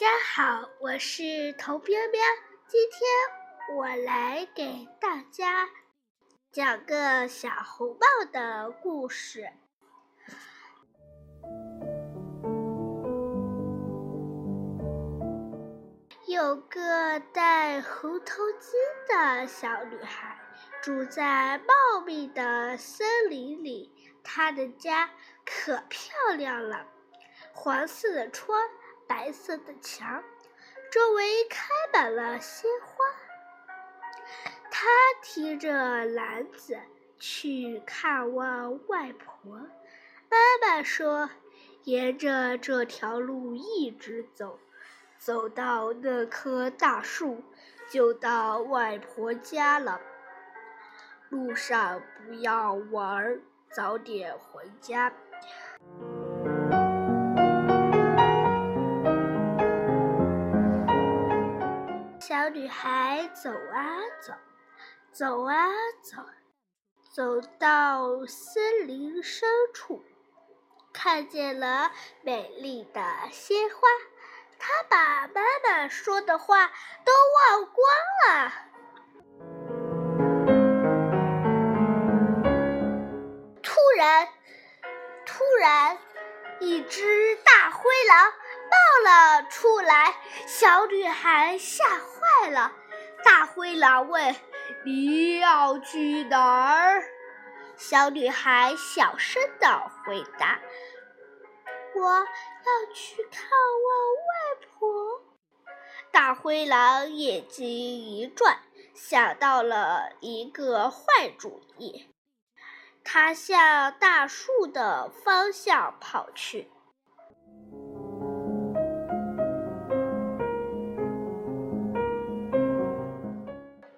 家好，我是头彪彪。今天我来给大家讲个小红帽的故事。有个戴红头巾的小女孩，住在茂密的森林里。她的家可漂亮了，黄色的窗。白色的墙，周围开满了鲜花。他提着篮子去看望外婆。妈妈说：“沿着这条路一直走，走到那棵大树，就到外婆家了。路上不要玩，早点回家。”小女孩走啊走，走啊走，走到森林深处，看见了美丽的鲜花。她把妈妈说的话都忘光了。突然，突然，一只大灰狼。冒了出来，小女孩吓坏了。大灰狼问：“你要去哪儿？”小女孩小声的回答：“我要去看望外婆。”大灰狼眼睛一转，想到了一个坏主意，他向大树的方向跑去。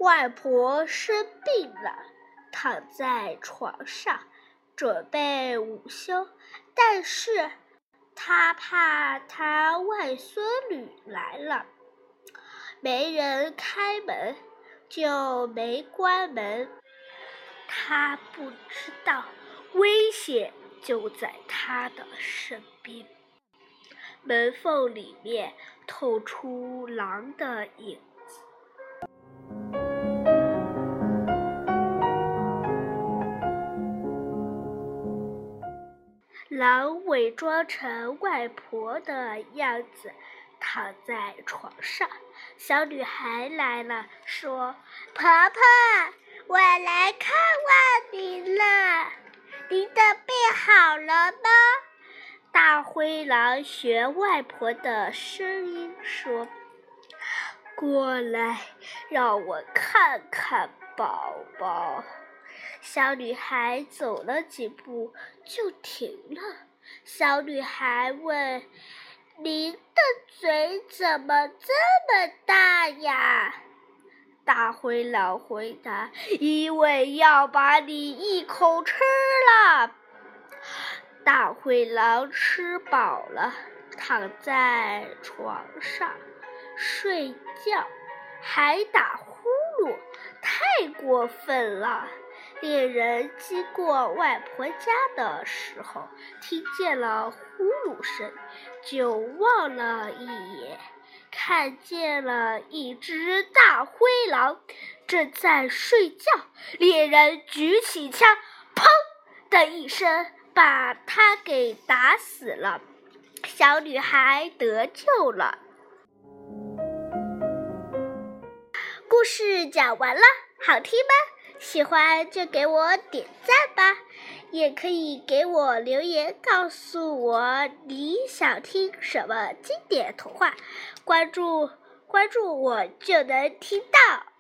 外婆生病了，躺在床上准备午休，但是她怕她外孙女来了，没人开门，就没关门。她不知道危险就在她的身边，门缝里面透出狼的影。狼伪装成外婆的样子，躺在床上。小女孩来了，说：“婆婆，我来看望您了。您的病好了吗？”大灰狼学外婆的声音说：“过来，让我看看宝宝。”小女孩走了几步就停了。小女孩问：“您的嘴怎么这么大呀？”大灰狼回答：“因为要把你一口吃了。”大灰狼吃饱了，躺在床上睡觉，还打呼噜，太过分了。猎人经过外婆家的时候，听见了呼噜声，就望了一眼，看见了一只大灰狼正在睡觉。猎人举起枪，砰的一声，把他给打死了。小女孩得救了。故事讲完了，好听吗？喜欢就给我点赞吧，也可以给我留言告诉我你想听什么经典童话，关注关注我就能听到。